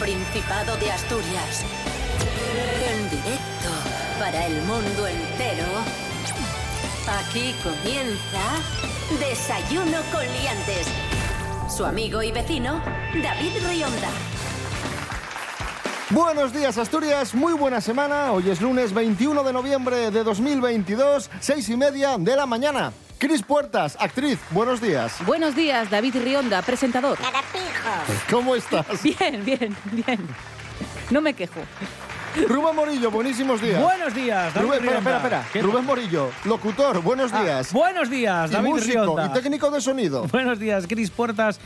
Principado de Asturias. En directo para el mundo entero. Aquí comienza Desayuno con Liantes. Su amigo y vecino, David Rionda. Buenos días Asturias, muy buena semana. Hoy es lunes 21 de noviembre de 2022, seis y media de la mañana. Cris Puertas, actriz, buenos días. Buenos días, David Rionda, presentador. ¿Cómo estás? Bien, bien, bien. No me quejo. Rubén Morillo, buenísimos días. Buenos días, David Rubén, espera, Rionda. espera, espera. ¿Qué- Rubén Morillo, locutor, buenos Ah, días. buenos días, y David músico Rionda. y técnico de sonido. Buenos días, Cris Puertas.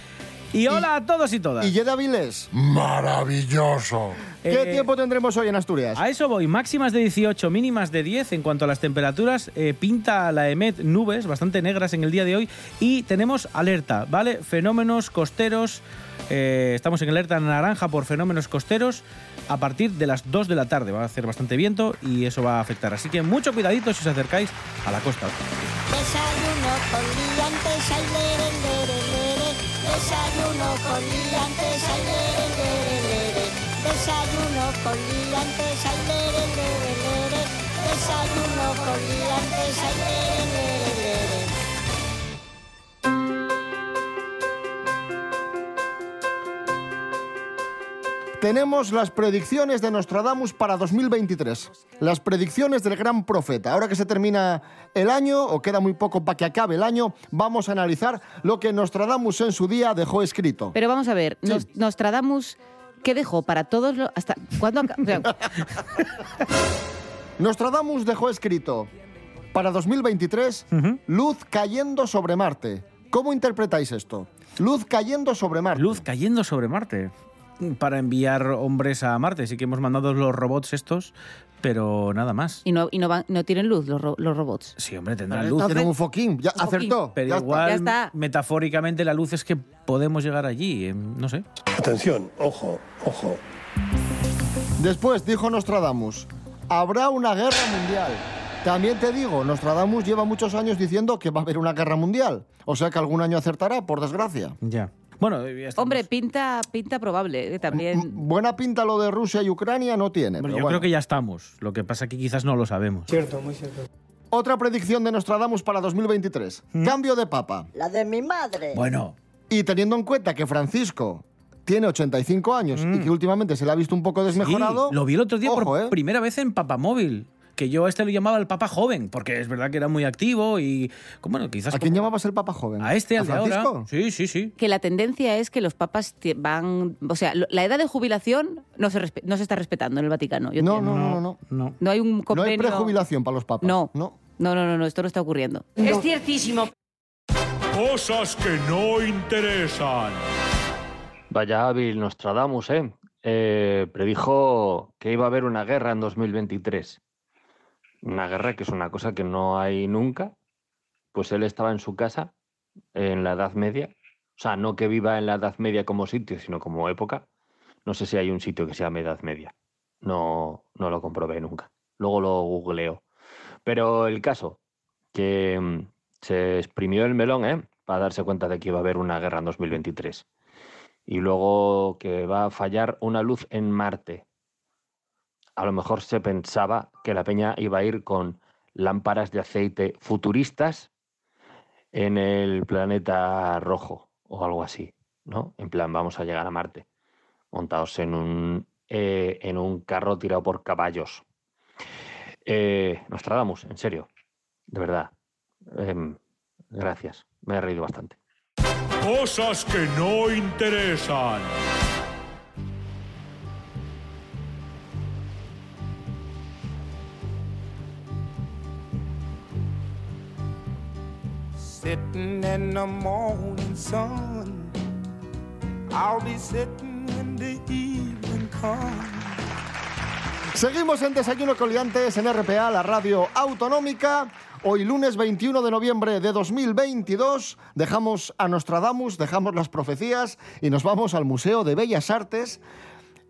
Y hola a todos y todas. Y Yeda Vilés. Maravilloso. ¿Qué Eh, tiempo tendremos hoy en Asturias? A eso voy, máximas de 18, mínimas de 10 en cuanto a las temperaturas. eh, pinta la EMET nubes bastante negras en el día de hoy y tenemos alerta, ¿vale? Fenómenos costeros. eh, estamos en alerta naranja por fenómenos costeros a partir de las 2 de la tarde. Va a hacer bastante viento y eso va a afectar. Así que mucho cuidadito si os acercáis a la costa. Desayuno con liantes. Desayuno con liantes, ay, lere, lere, lere. Desayuno con liantes, ay, lere, lere, lere. Desayuno con liantes, ay, lere, lere. Tenemos las predicciones de Nostradamus para 2023. Las predicciones del gran profeta. Ahora que se termina el año, o queda muy poco para que acabe el año, vamos a analizar lo que Nostradamus en su día dejó escrito. Pero vamos a ver, Sí. Nos- Nostradamus, ¿qué dejó para todos los... hasta ¿Cuándo? Nostradamus dejó escrito para 2023 luz cayendo sobre Marte. ¿Cómo interpretáis esto? Luz cayendo sobre Marte. Luz cayendo sobre Marte para enviar hombres a Marte. Sí que hemos mandado los robots estos, pero nada más. y no, y no, van- no tienen luz los, ro- los robots. Sí, hombre, tendrán luz. Tienen un foquín. Ya, Un foquín. acertó. Pero ya está. igual, Ya está. metafóricamente, la luz es que podemos llegar allí. eh, No sé. Atención, ojo, ojo. Después dijo Nostradamus, habrá una guerra mundial. También te digo, Nostradamus lleva muchos años diciendo que va a haber una guerra mundial. O sea que algún año acertará, por desgracia. Ya. Bueno, ya. Hombre, pinta, pinta probable eh, M- también. Buena pinta lo de Rusia y Ucrania no tiene. Bueno, pero yo bueno. creo que ya estamos. Lo que pasa es que quizás no lo sabemos. Otra predicción de Nostradamus para 2023. ¿Mm? Cambio de papa. La de mi madre. Bueno, Y teniendo en cuenta que Francisco tiene 85 años y que últimamente se le ha visto un poco Mm. sí, desmejorado... lo vi el otro día ojo, por ¿eh? primera vez en Papamóvil. Que yo a este lo llamaba el Papa Joven, porque es verdad que era muy activo y. Bueno, quizás. ¿A quién como- llamabas el papa joven? A este, al de Francisco? ahora. Sí, sí, sí. Que la tendencia es que los papas van... O sea, la edad de jubilación no se, respe- no se está respetando en el Vaticano. Yo No, entiendo. no, no, no. No. No hay un No hay convenio... prejubilación para los papas. No. No. No, no, no, no, esto no está ocurriendo. Es ciertísimo. Cosas que no interesan. Vaya hábil Nostradamus, ¿eh? Eh, Predijo que iba a haber una guerra en 2023. Una guerra que es una cosa que no hay nunca. Pues él estaba en su casa, en la Edad Media. O sea, no que viva en la Edad Media como sitio, sino como época. No sé si hay un sitio que se llame Edad Media. No, no lo comprobé nunca. Luego lo googleo. Pero el caso, que mm, se exprimió el melón, ¿eh? Para darse cuenta de que iba a haber una guerra en 2023 y luego que va a fallar una luz en Marte. A lo mejor se pensaba que la peña iba a ir con lámparas de aceite futuristas en el planeta rojo o algo así, ¿no? En plan, vamos a llegar a Marte, montados en un, eh, en un carro tirado por caballos. Eh, Nostradamus, en serio, de verdad. Em, gracias, me he reído bastante. Cosas que no interesan. In the. I'll be the evening. Seguimos en Desayuno Coliantes en RPA, la radio autonómica. Hoy lunes 21 de noviembre de 2022 dejamos a Nostradamus, dejamos las profecías y nos vamos al Museo de Bellas Artes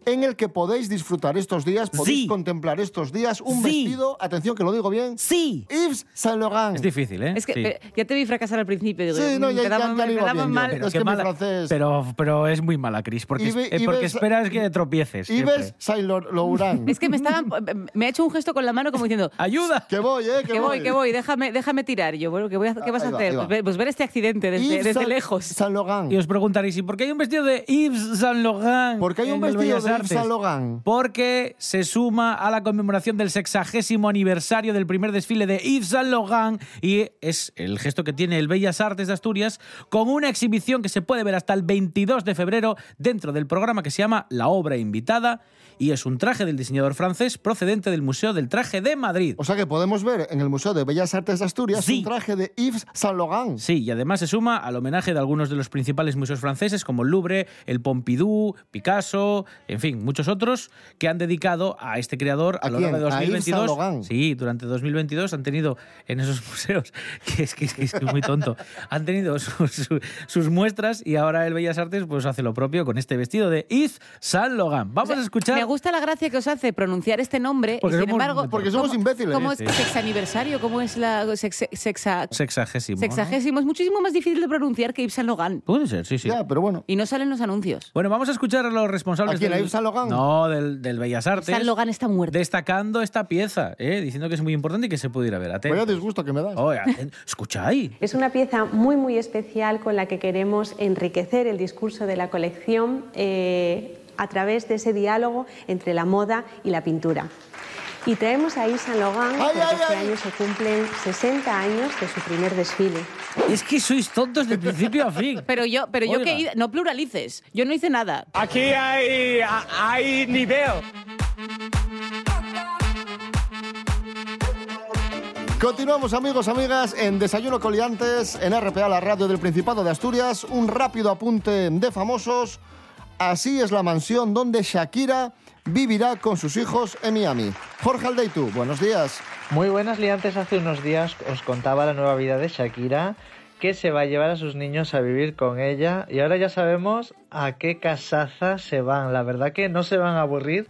en el que podéis disfrutar estos días, podéis Sí. contemplar estos días un Sí. vestido, atención que lo digo bien, Sí. Yves Saint Laurent. Es difícil, ¿eh? Es que Sí. eh, ya te vi fracasar al principio. Digo, Sí, no, mm, ya- quedamos ya- ya mal, iba bien pero- es que mi mala- francés- pero, pero es muy mala, Cris, porque, Ibe- es- eh, porque esperas que tropieces. Yves Saint Laurent. Es que me estaban, me ha hecho un gesto con la mano como diciendo, ¡Ayuda! que voy, ¿eh? Que, que voy, que voy, déjame, déjame tirar. Yo, bueno, ¿qué, voy a- qué vas a hacer? Pues, ver- pues ver este accidente desde, Yves desde Saint- lejos. Saint Laurent. Y os preguntaréis, ¿y por qué hay un vestido de Yves Saint Laurent? ¿Por qué hay un vestido de Yves Artes? Porque se suma a la conmemoración del sexagésimo aniversario del primer desfile de Yves Saint Laurent y es el gesto que tiene el Bellas Artes de Asturias con una exhibición que se puede ver hasta el 22 de febrero dentro del programa que se llama La Obra Invitada y es un traje del diseñador francés procedente del Museo del Traje de Madrid. O sea que podemos ver en el Museo de Bellas Artes de Asturias Sí. un traje de Yves Saint Laurent. Sí, y además se suma al homenaje de algunos de los principales museos franceses como el Louvre, el Pompidou, Picasso, en fin, muchos otros que han dedicado a este creador a, ¿A lo largo de quién? ¿A Yves Saint 2022. Laurent? Sí, durante 2022 han tenido en esos museos, que es que es, que es muy tonto, han tenido sus, su- sus muestras y ahora el Bellas Artes pues hace lo propio con este vestido de Yves Saint Laurent. Vamos a escuchar... Me gusta la gracia que os hace pronunciar este nombre Porque y sin somos- embargo... porque somos ¿cómo- imbéciles. ¿Cómo es Sí. sexaniversario? ¿Cómo es la sexa- sexa- Sexagésimo. ¿no? sexagésimo? Es muchísimo más difícil de pronunciar que Yves Saint Laurent. Puede ser, sí, sí. Ya, pero bueno. Y no salen los anuncios. Bueno, vamos a escuchar a los responsables ¿A No, del, del Bellas Artes. Saint Laurent está muerto. destacando esta pieza, ¿eh? diciendo que es muy importante y que se puede ir a ver. Vaya Atentos. disgusto que me das. Escucha ahí. Es una pieza muy, muy especial con la que queremos enriquecer el discurso de la colección eh, a través de ese diálogo entre la moda y la pintura. Y traemos a Laurent Ay, porque ay, este ay. año se cumplen 60 años de su primer desfile. Es que sois tontos de principio a fin. Pero yo, pero yo que no pluralices. Yo no hice nada. Aquí hay, hay nivel. Continuamos amigos, amigas, en Desayuno Coliantes, en RPA, la radio del Principado de Asturias. Un rápido apunte de famosos. Así es la mansión donde Shakira vivirá con sus hijos en Miami. Jorge Aldeitu, buenos días. Muy buenas liantes, hace unos días os contaba la nueva vida de Shakira, que se va a llevar a sus niños a vivir con ella y ahora ya sabemos a qué casaza se van. La verdad que no se van a aburrir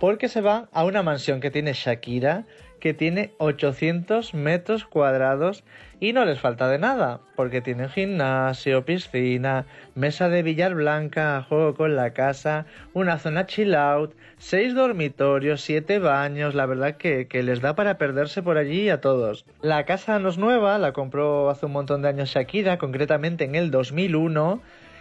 porque se van a una mansión que tiene Shakira, que tiene 800 metros cuadrados y no les falta de nada, porque tienen gimnasio, piscina, mesa de billar blanca, juego con la casa, una zona chill out, seis dormitorios, siete baños, la verdad que, que les da para perderse por allí a todos. La casa no es nueva, la compró hace un montón de años Shakira, concretamente en el 2001,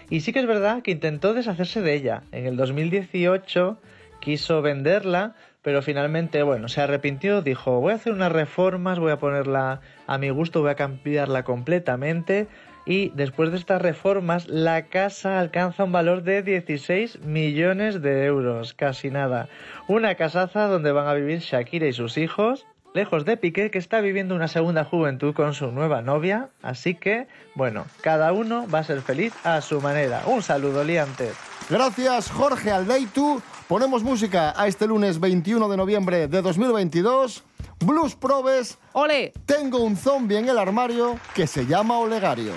y sí que es verdad que intentó deshacerse de ella. En el 2018 quiso venderla, pero finalmente, bueno, se arrepintió, dijo, voy a hacer unas reformas, voy a ponerla a mi gusto, voy a cambiarla completamente. Y después de estas reformas, la casa alcanza un valor de 16 millones de euros, casi nada. Una casaza donde van a vivir Shakira y sus hijos, lejos de Piqué, que está viviendo una segunda juventud con su nueva novia. Así que, bueno, cada uno va a ser feliz a su manera. Un saludo, liantes. Gracias, Jorge Aldeitu. Ponemos música a este lunes 21 de noviembre de 2022. Blues Probes. ¡Ole! Tengo un zombie en el armario que se llama Olegario.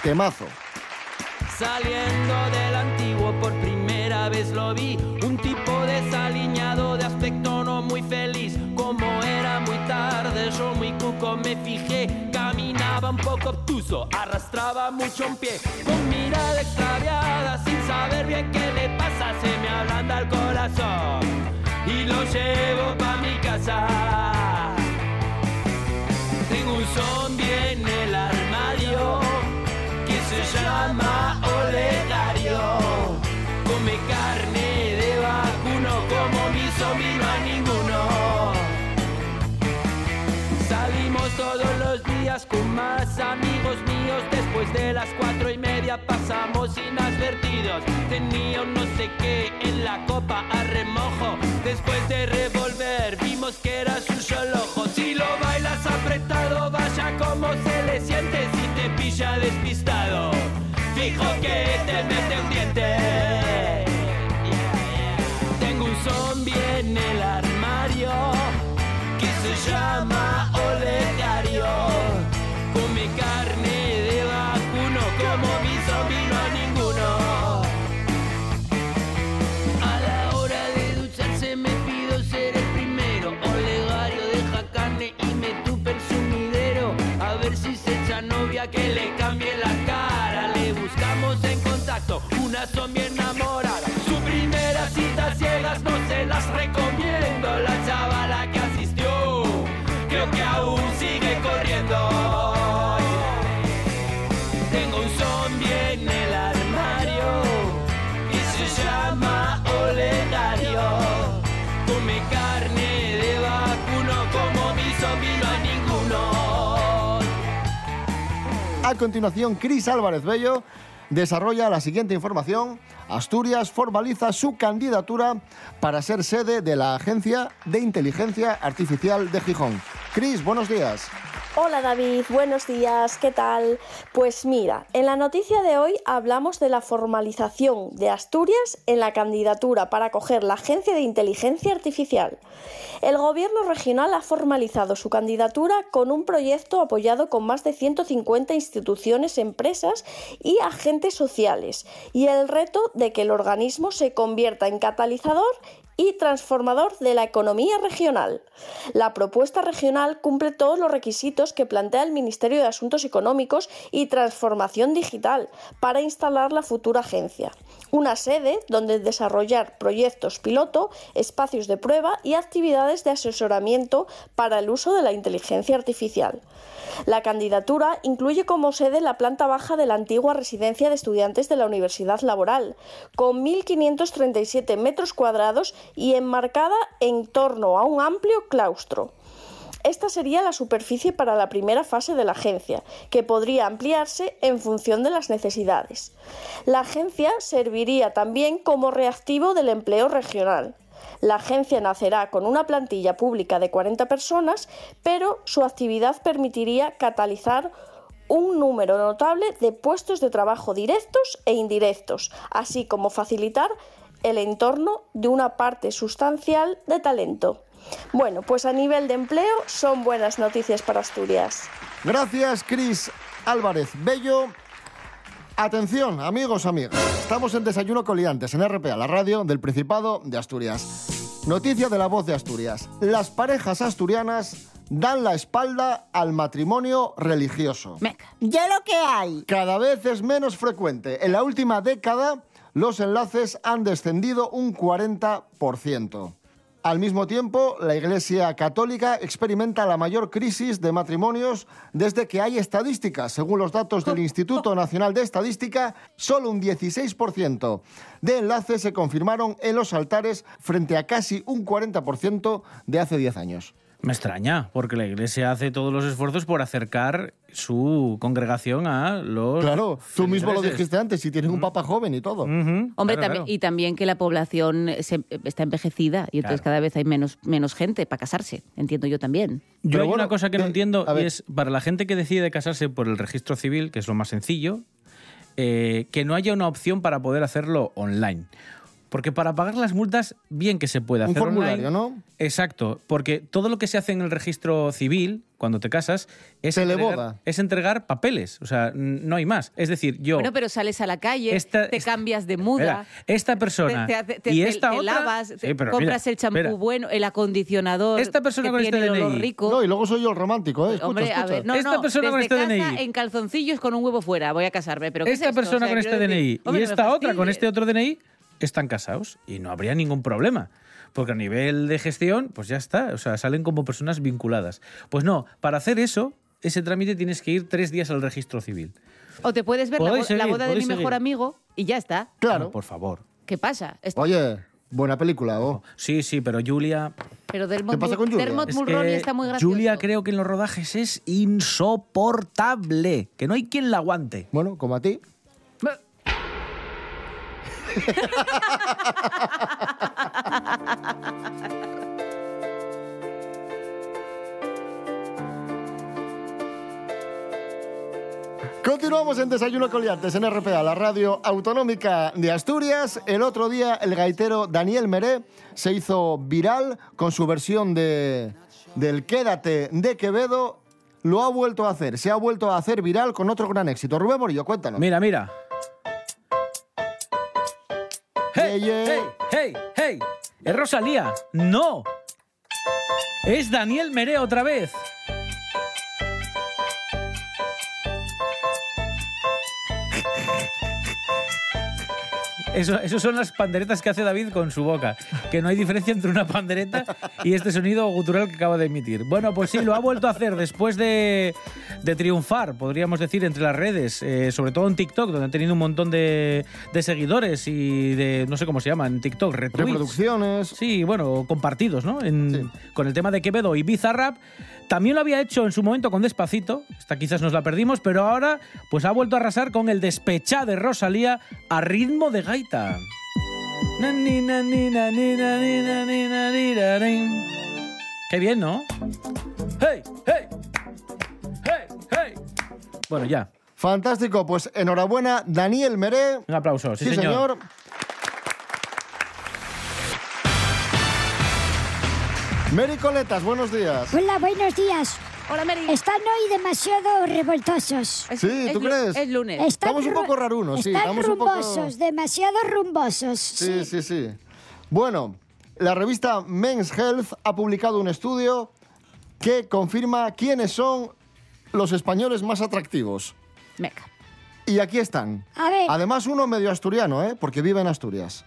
Temazo. Saliendo del antiguo por primera vez lo vi, me fijé, caminaba un poco obtuso, arrastraba mucho un pie, con mirada extraviada, sin saber bien qué le pasa, se me ablanda el corazón y lo llevo pa' mi casa. Tengo un zombie en el armario que se llama Olegario. Con más amigos míos. Después de las cuatro y media pasamos inadvertidos. Tenía un no sé qué en la copa a remojo. Después de revolver vimos que era su solo ojo. Si lo bailas apretado, vaya como se le siente si te pilla despistado. Fijo que te mete un diente. Tengo un zombie en el armario que se llama como mi zombie no ninguno. A la hora de ducharse me pido ser el primero. Olegario deja carne y me tupe el sumidero. A ver si se echa novia que le cambie la cara. Le buscamos en contacto una zombie continuación, Cris Álvarez Bello desarrolla la siguiente información. Asturias formaliza su candidatura para ser sede de la Agencia de Inteligencia Artificial de Gijón. Cris, buenos días. Hola David, buenos días, ¿qué tal? Pues mira, en la noticia de hoy hablamos de la formalización de Asturias en la candidatura para acoger la Agencia de Inteligencia Artificial. El gobierno regional ha formalizado su candidatura con un proyecto apoyado con más de 150 instituciones, empresas y agentes sociales, y el reto de que el organismo se convierta en catalizador y transformador de la economía regional. La propuesta regional cumple todos los requisitos que plantea el Ministerio de Asuntos Económicos y Transformación Digital para instalar la futura agencia. Una sede donde desarrollar proyectos piloto, espacios de prueba y actividades de asesoramiento para el uso de la inteligencia artificial. La candidatura incluye como sede la planta baja de la antigua residencia de estudiantes de la Universidad Laboral, con 1.537 metros cuadrados y enmarcada en torno a un amplio claustro. Esta sería la superficie para la primera fase de la agencia, que podría ampliarse en función de las necesidades. La agencia serviría también como reactivo del empleo regional. La agencia nacerá con una plantilla pública de 40 personas, pero su actividad permitiría catalizar un número notable de puestos de trabajo directos e indirectos, así como facilitar el entorno de una parte sustancial de talento. Bueno, pues a nivel de empleo son buenas noticias para Asturias. Gracias, Cris Álvarez Bello. Atención, amigos, amigas. Estamos en Desayuno Coliantes, en RPA, la radio del Principado de Asturias. Noticia de la voz de Asturias. Las parejas asturianas dan la espalda al matrimonio religioso. Ya lo que hay. Cada vez es menos frecuente. En la última década, los enlaces han descendido un 40%. Al mismo tiempo, la Iglesia Católica experimenta la mayor crisis de matrimonios desde que hay estadísticas. Según los datos del Instituto Nacional de Estadística, solo un 16% de enlaces se confirmaron en los altares frente a casi un 40% de hace 10 años. Me extraña, porque la Iglesia hace todos los esfuerzos por acercar su congregación a los... Claro, tú mismo lo dijiste antes, si tienen un papa joven y todo. Hombre, Claro, también, claro. y también que la población se- está envejecida y entonces Claro. cada vez hay menos, menos gente para casarse. Entiendo yo también. Yo Pero hay bueno, una cosa que no eh, entiendo y es para la gente que decide casarse por el registro civil, que es lo más sencillo, eh, que no haya una opción para poder hacerlo online. Porque para pagar las multas, bien que se puede Un hacer formulario, online. ¿no? Exacto, porque todo lo que se hace en el registro civil, cuando te casas, es, entregar, es entregar papeles. O sea, no hay más. Es decir, yo... Bueno, pero sales a la calle, Esta- te esta- cambias de Espera, muda. esta persona te, te hace- te- y te- esta te otra... lavas, Sí, te pero compras mira, el champú bueno, el acondicionador. Esta persona que con este DNI. rico. No, y luego soy yo el romántico, ¿eh? Escucha, Hombre, a escucha. ver, no, Esta no, persona con este casa, DNI. en calzoncillos con un huevo fuera, voy a casarme. ¿Pero qué es esta esto? persona O sea, con este decir, DNI hombre, y esta otra con este otro DNI están casados y no habría ningún problema. Porque a nivel de gestión, pues ya está. O sea, salen como personas vinculadas. Pues no, para hacer eso, ese trámite tienes que ir tres días al registro civil. O te puedes ver la, bo- la boda de mi mejor amigo y ya está. Claro. por favor. ¿Qué pasa? Esto- Oye, buena película, ¿o? Sí, sí, pero Julia... pero Dermot, ¿Qué pasa con Julia? Dermot Es Mulroney que está muy gracioso. Julia creo que en los rodajes es insoportable. Que no hay quien la aguante. Bueno, como a ti. Continuamos en Desayuno Coliantes en RPA, la radio autonómica de Asturias. El otro día el gaitero Daniel Meré se hizo viral con su versión de, del Quédate de Quevedo. Lo ha vuelto a hacer, se ha vuelto a hacer viral con otro gran éxito. Rubén Morillo, cuéntanos. Mira, mira. Hey, hey, hey, hey. Es Rosalía. No. Es Daniel Meré otra vez. Eso, eso son las panderetas que hace David con su boca. Que no hay diferencia entre una pandereta y este sonido gutural que acaba de emitir. Bueno, pues sí, lo ha vuelto a hacer después de, de triunfar, podríamos decir, entre las redes, eh, sobre todo en TikTok, donde ha tenido un montón de, de seguidores y de, no sé cómo se llama, en TikTok, retweets. Reproducciones. Sí, bueno, compartidos, ¿no? En- Con el tema de Quevedo y Bizarrap. También lo había hecho en su momento con Despacito, esta quizás nos la perdimos, pero ahora pues ha vuelto a arrasar con el despechá de Rosalía a ritmo de gaita. Qué bien, ¿no? ¡Hey, hey! ¡Hey, hey! Bueno, ya. Fantástico, pues enhorabuena, Daniel Meré. Un aplauso, sí, Sí, señor. señor. Mary Coletas, buenos días. Hola, buenos días. Hola, Mary. Están hoy demasiado revoltosos. Sí, ¿tú crees? Es lunes. Están Estamos un poco rarunos, sí, Están estamos un poco- rumbosos, demasiado rumbosos. Sí, sí, sí. Bueno, la revista Men's Health ha publicado un estudio que confirma quiénes son los españoles más atractivos. Meca. Y aquí están. A ver. Además, uno medio asturiano, ¿eh? Porque vive en Asturias.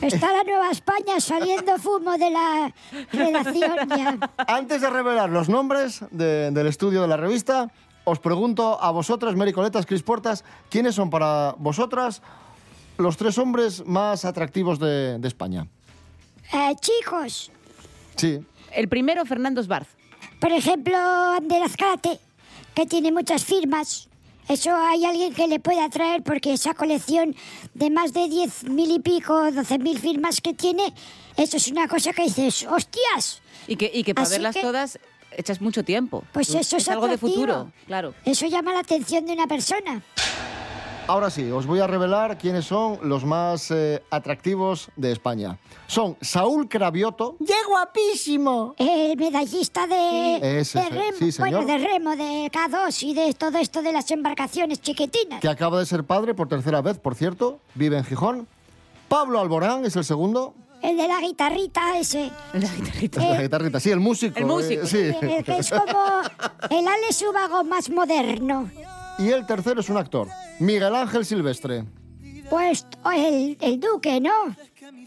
Está la Nueva España saliendo fumo de la redacción ya. Antes de revelar los nombres de- del estudio de la revista, os pregunto a vosotras, Mary Coletas, Cris Portas, ¿quiénes son para vosotras los tres hombres más atractivos de, de España? Eh, chicos, Sí. El primero, Fernando Sbarz. por ejemplo, Ander Azcárate, que tiene muchas firmas. Eso hay alguien que le puede atraer porque esa colección de más de 10 mil y pico, 12 mil firmas que tiene, eso es una cosa que dices, hostias, Y que, y que para Así verlas que- todas echas mucho tiempo. Pues eso es algo de futuro, claro. eso llama la atención de una persona. Ahora sí, os voy a revelar quiénes son los más eh, atractivos de España. Son Saúl Cravioto. ¡Qué guapísimo! El medallista de, Ese, de remo, sí, señor. bueno, de remo, de K2 y de todo esto de las embarcaciones chiquitinas. que acaba de ser padre por tercera vez, por cierto, vive en Gijón. Pablo Alborán es el segundo. El de la guitarrita ese. La guitarrita. La guitarrita, sí, el músico. El músico. eh, sí. El que es como el Alex Ubago más moderno. Y el tercero es un actor, Miguel Ángel Silvestre. Pues el, el duque, ¿no?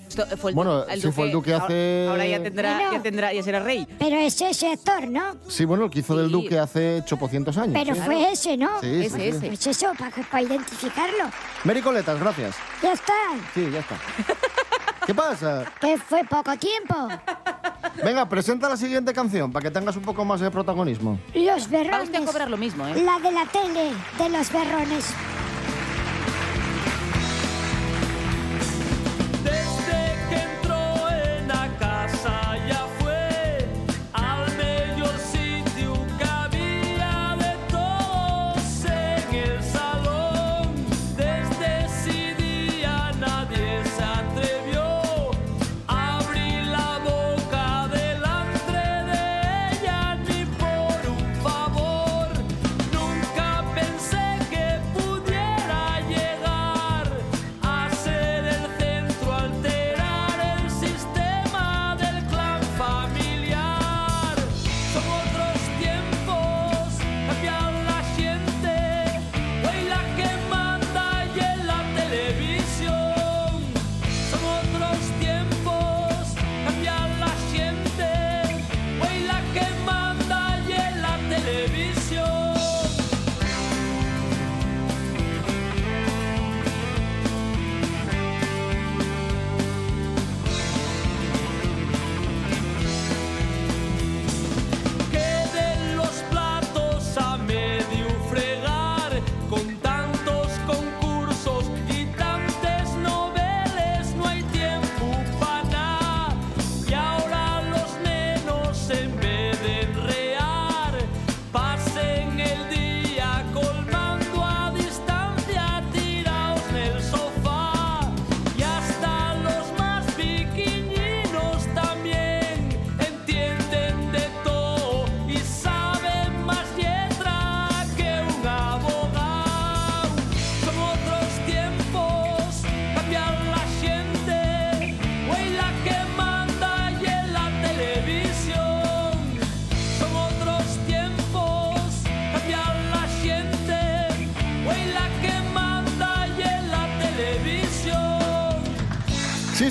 Esto fue el Bueno, el sí, fue el duque ahora- hace- Ahora ya tendrá, Bueno. ya tendrá, ya será rey. Pero es ese actor, ¿no? Sí, bueno, el que hizo del. Duque hace 800 años. Pero sí. fue ese, ¿no? Sí, sí, Ese, sí. ese. Pues eso, para identificarlo. Mary Coletas, gracias. Ya está. Sí, ya está. ¿Qué pasa? Que fue poco tiempo. Venga, presenta la siguiente canción para que tengas un poco más de protagonismo. Los Va usted a berrones. cobrar lo mismo, ¿eh? La de la tele, de los berrones.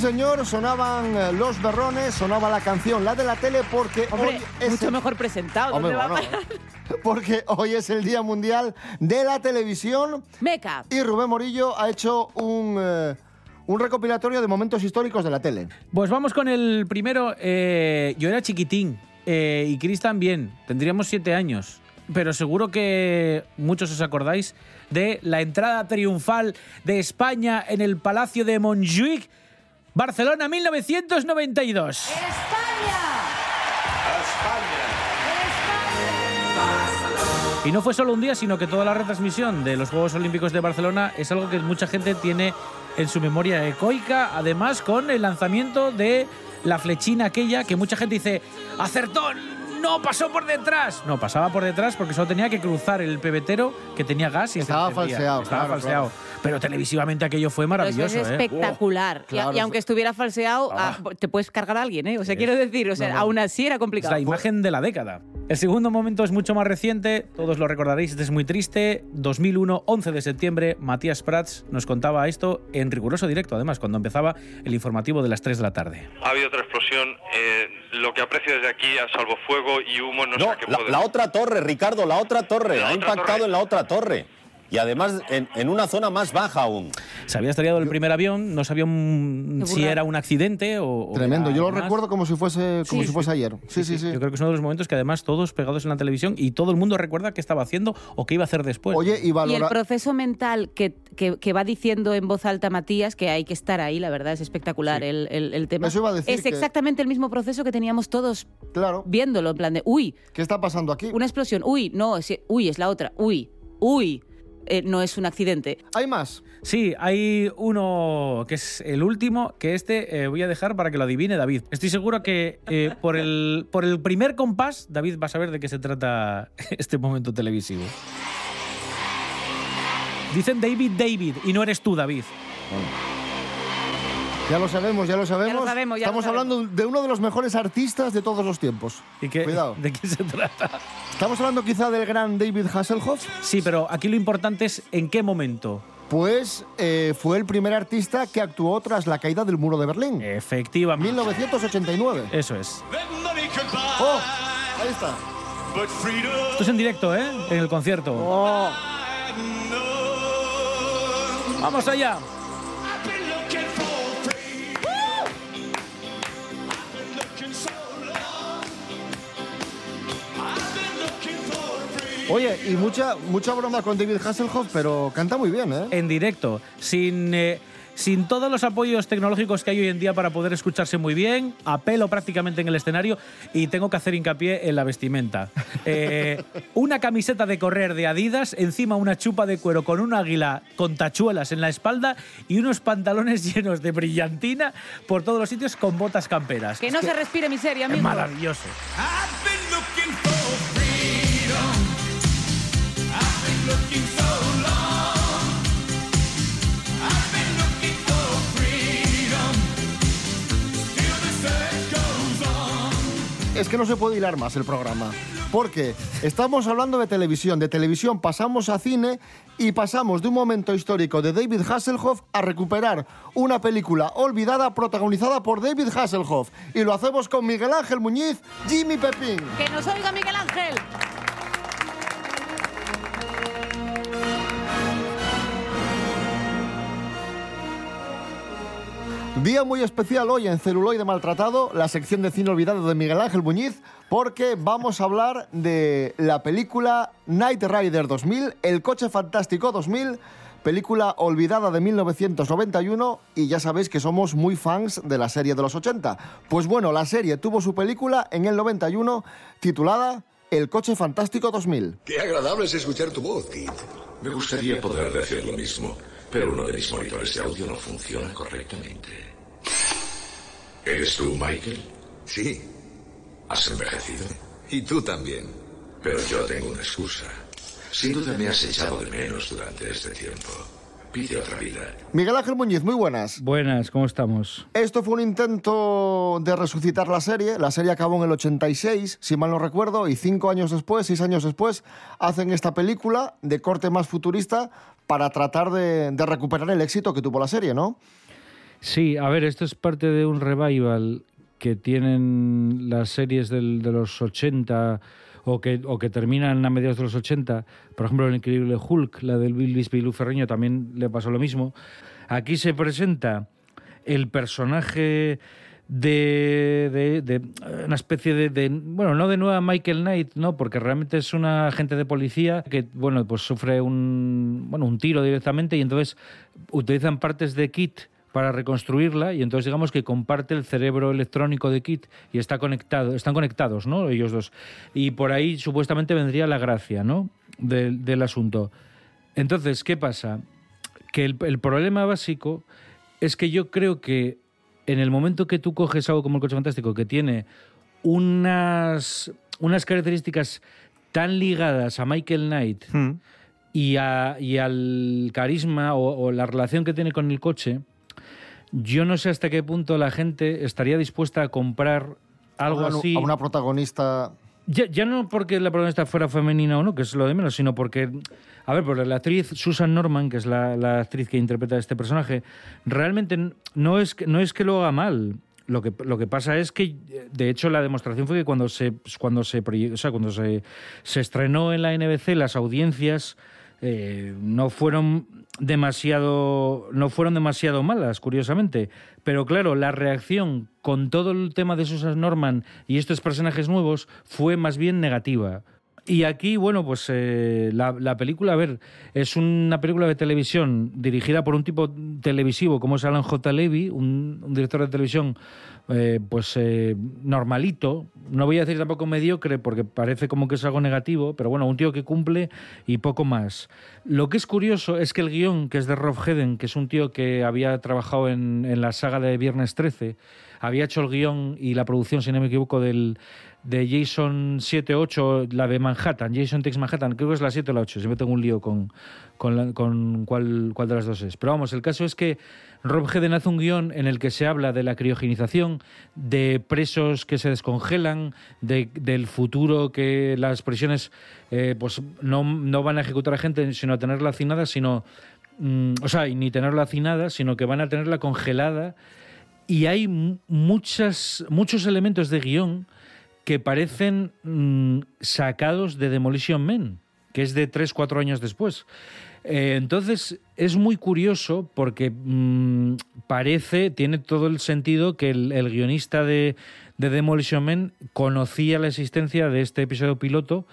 Señor, sonaban eh, los berrones, sonaba la canción, la de la tele, porque Hombre, hoy es mucho el- mejor presentado. Hombre, ¿dónde va a bueno, parar? porque hoy es el Día Mundial de la Televisión. Meca. Y Rubén Morillo ha hecho un, eh, un recopilatorio de momentos históricos de la tele. Pues vamos con el primero. Eh, yo era chiquitín eh, y Chris también. Tendríamos siete años. Pero seguro que muchos os acordáis de la entrada triunfal de España en el Palacio de Montjuic, Barcelona 1992. Y no fue solo un día, sino que toda la retransmisión de los Juegos Olímpicos de Barcelona es algo que mucha gente tiene en su memoria ecoica, además con el lanzamiento de la flechina aquella que mucha gente dice, acertó, no pasó por detrás. No, pasaba por detrás porque solo tenía que cruzar el pebetero que tenía gas y se Estaba falseado, Estaba claro, falseado. Pero televisivamente aquello fue eso maravilloso. es ¿eh? espectacular. Y- claro, y, aunque estuviera falseado, Ah. ah, te puedes cargar a alguien, ¿eh? O sea, quiero decir, o sea, No, no. aún así era Es complicado. la imagen de la década. El segundo momento es mucho más reciente, todos lo recordaréis, este es muy triste. 2001, 11 de septiembre, Matías Prats nos contaba esto en riguroso directo, además, cuando empezaba el informativo de las 3 de la tarde. Ha habido otra explosión. eh, que aprecio desde aquí a salvo fuego y humo no, sé No, a qué la, puede la otra torre, Ricardo, la otra torre. La ha otra impactado torre. en la otra torre. Y además en, en una zona más baja aún. Se había estrellado el primer avión, no sabían si era un accidente o. Tremendo, yo lo más. recuerdo como si fuese, como Sí, si fuese ayer. Sí, sí, sí. Yo creo que es uno de los momentos que además todos pegados en la televisión y todo el mundo recuerda qué estaba haciendo o qué iba a hacer después. Oye, y Y el proceso mental que, que- que va diciendo en voz alta Matías, que hay que estar ahí, la verdad, es espectacular el, el- el tema. Eso iba a decir es que- exactamente el mismo proceso que teníamos todos claro. viéndolo, en plan de, uy. ¿Qué está pasando aquí? Una explosión, uy, no, uy, es la otra, uy, uy, eh, no es un accidente. ¿Hay más? Sí, hay uno que es el último, que este eh, voy a dejar para que lo adivine David. Estoy seguro que eh, por, el, por el primer compás, David va a saber de qué se trata este momento televisivo. Dicen David David y no eres tú, David. Ya lo sabemos, ya lo sabemos. sabemos, ya lo Estamos sabemos. hablando de uno de los mejores artistas de todos los tiempos. ¿Y qué, Cuidado. ¿De qué se trata? Estamos hablando quizá del gran David Hasselhoff. Sí, pero aquí lo importante es en qué momento. Pues eh, fue el primer artista que actuó tras la caída del muro de Berlín. Efectivamente. 1989. Eso es. ¡Oh! Ahí está. Esto es en directo, ¿eh? En el concierto. Vamos allá. Oye, y mucha, mucha broma con David Hasselhoff, pero canta muy bien, ¿eh? En directo, sin, eh, sin todos los apoyos tecnológicos que hay hoy en día para poder escucharse muy bien, a pelo prácticamente en el escenario y tengo que hacer hincapié en la vestimenta. Eh, una camiseta de correr de Adidas, encima una chupa de cuero con un águila con tachuelas en la espalda y unos pantalones llenos de brillantina por todos los sitios con botas camperas. Que no se respire miseria, Es amigo. maravilloso. Es que no se puede hilar más el programa. Porque estamos hablando de televisión. De televisión pasamos a cine y pasamos de un momento histórico de David Hasselhoff a recuperar una película olvidada protagonizada por David Hasselhoff. Y lo hacemos con Miguel Ángel Muñiz, Jimmy Pepín. Que nos oiga Miguel Ángel. Día muy especial hoy en Celuloide Maltratado, la sección de cine olvidado de Miguel Ángel Muñiz, porque vamos a hablar de la película Night Rider 2000, El coche fantástico 2000, película olvidada de 1991 y ya sabéis que somos muy fans de la serie de los 80. Pues bueno, la serie tuvo su película en el 91 titulada El coche fantástico 2000. Qué agradable es escuchar tu voz, Kit. Me gustaría poder decir lo mismo, pero uno de mis monitores de audio no funciona correctamente. ¿Eres tú, Michael? Sí. ¿Has envejecido? Y tú también. Pero yo tengo una excusa. Sin duda me has echado de menos durante este tiempo. Pide otra vida. Miguel Ángel Muñiz, muy buenas. Buenas, ¿cómo estamos? Esto fue un intento de resucitar la serie. La serie acabó en el 86, si mal no recuerdo, y cinco años después, seis años después, hacen esta película de corte más futurista para tratar de, de recuperar el éxito que tuvo la serie, ¿no? Sí, a ver, esto es parte de un revival que tienen las series del- de los 80 o que, o que terminan a mediados de los 80. Por ejemplo, el increíble Hulk, la del Bill Bixby y Lou Ferrigno, también le pasó lo mismo. Aquí se presenta el personaje de, una especie de, de- bueno no de nueva Michael Knight no porque realmente es una agente de policía que bueno pues sufre un bueno un tiro directamente y entonces utilizan partes de Kit para reconstruirla y entonces digamos que comparte el cerebro electrónico de Kit y está conectado están conectados no ellos dos. Y por ahí supuestamente vendría la gracia no del, del asunto. Entonces qué pasa que el, el problema básico es que yo creo que en el momento que tú coges algo como el coche fantástico, que tiene unas, unas características tan ligadas a Michael Knight y, a- y al carisma o, o la relación que tiene con el coche, yo no sé hasta qué punto la gente estaría dispuesta a comprar algo a una- así. A una protagonista. Ya, ya no porque la protagonista fuera femenina o no, que es lo de menos, sino porque, a ver, porque la actriz Susan Norman, que es la, la actriz que interpreta a este personaje, realmente no es que, no es que lo haga mal. Lo que, lo que pasa es que, de hecho, la demostración fue que cuando se, cuando se, o sea, cuando se, se estrenó en la NBC, las audiencias eh, no fueron demasiado no fueron demasiado malas curiosamente. Pero claro la reacción con todo el tema de Susan Norman y estos personajes nuevos fue más bien negativa y aquí, bueno, pues eh, la, la película, a ver, es una película de televisión dirigida por un tipo televisivo como es Alan J. Levy, un, director de televisión, eh, pues eh, normalito. No voy a decir tampoco mediocre porque parece como que es algo negativo, pero bueno, un tío que cumple y poco más. Lo que es curioso es que el guion, que es de Rob Hedden, que es un tío que había trabajado en, en la saga de Viernes 13, había hecho el guion y la producción, si no me equivoco, del, de Jason 7 8, la de Manhattan, Jason Takes Manhattan, creo que es la 7 o la 8, siempre tengo un lío con, con, cuál, de las dos es. Pero vamos, el caso es que Rob Hedden hace un guion en el que se habla de la criogenización, de presos que se descongelan, de- del futuro que las prisiones eh, pues no, no van a ejecutar a gente, sino a tenerla hacinada, sino... mm, o sea, ni tenerla hacinada, sino que van a tenerla congelada y hay mu- muchas, muchos elementos de guion que parecen mm, sacados de Demolition Man, que es de 3-4 años después. Eh, entonces es muy curioso porque mm, parece, tiene todo el sentido que el, guionista de, de Demolition Man conocía la existencia de este episodio piloto,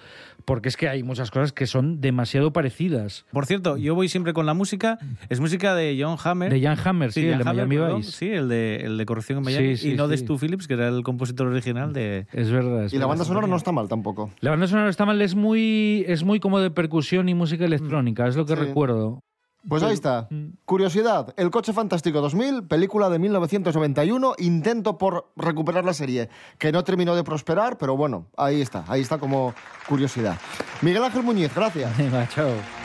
porque es que hay muchas cosas que son demasiado parecidas. Por cierto, yo voy siempre con la música. Es música de John Hammer. De Jan Hammer, sí, el de Miami perdón, Vice. Sí, el de, el de Corrección en Miami. Sí, sí, y no de. Stu Phillips, que era el compositor original de. Es verdad. Y la banda sonora no está mal tampoco. La banda sonora está mal, es muy, es muy como de percusión y música electrónica, es lo que Sí. recuerdo. Pues ahí está. Curiosidad, El Coche Fantástico 2000, película de 1991, intento por recuperar la serie, que no terminó de prosperar, pero bueno, ahí está, ahí está como curiosidad. Miguel Ángel Muñiz, gracias. Chao.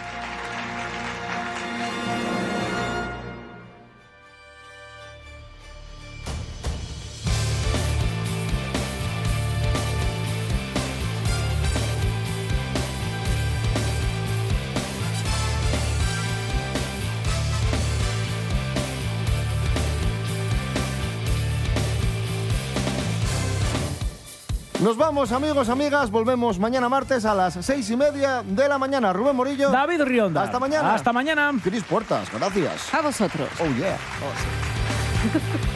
Nos vamos, amigos, amigas, volvemos mañana martes a las seis y media de la mañana. Rubén Morillo. David Rionda. Hasta mañana. Hasta mañana. Cris Puertas, gracias. A vosotros. Oh, yeah. Oh, sí.